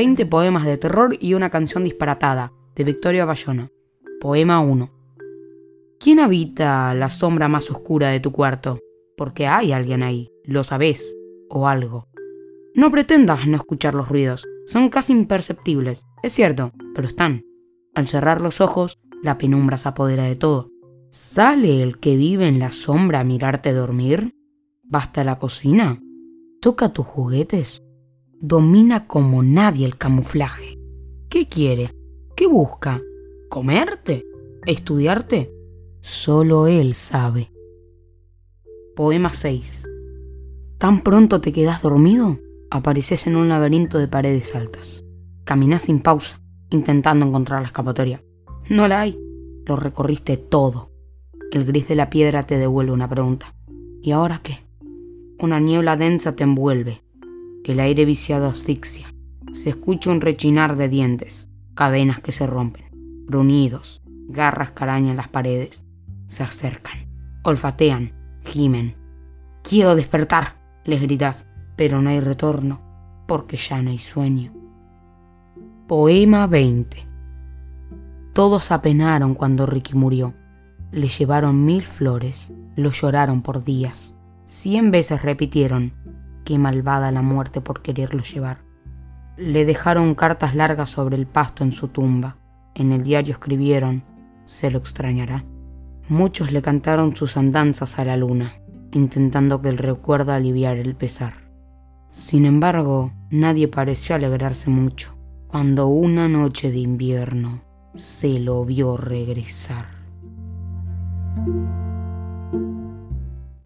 20 poemas de terror y una canción disparatada, de Victoria Bayona. Poema 1. ¿Quién habita la sombra más oscura de tu cuarto? Porque hay alguien ahí, lo sabes, o algo. No pretendas no escuchar los ruidos, son casi imperceptibles, es cierto, pero están. Al cerrar los ojos, la penumbra se apodera de todo. ¿Sale el que vive en la sombra a mirarte dormir? ¿Basta la cocina? ¿Toca tus juguetes? Domina como nadie el camuflaje. ¿Qué quiere? ¿Qué busca? ¿Comerte? ¿Estudiarte? Solo él sabe. Poema 6. Tan pronto te quedas dormido, apareces en un laberinto de paredes altas. Caminas sin pausa, intentando encontrar la escapatoria. No la hay. Lo recorriste todo. El gris de la piedra te devuelve una pregunta. ¿Y ahora qué? Una niebla densa te envuelve. El aire viciado asfixia. Se escucha un rechinar de dientes, cadenas que se rompen, gruñidos, garras que las paredes. Se acercan, olfatean, gimen. Quiero despertar, les gritas, pero no hay retorno, porque ya no hay sueño. Poema 20 Todos apenaron cuando Ricky murió. Le llevaron mil flores, lo lloraron por días. Cien veces repitieron, qué malvada la muerte por quererlo llevar. Le dejaron cartas largas sobre el pasto en su tumba. En el diario escribieron, se lo extrañará. Muchos le cantaron sus andanzas a la luna, intentando que el recuerdo aliviara el pesar. Sin embargo, nadie pareció alegrarse mucho cuando una noche de invierno se lo vio regresar.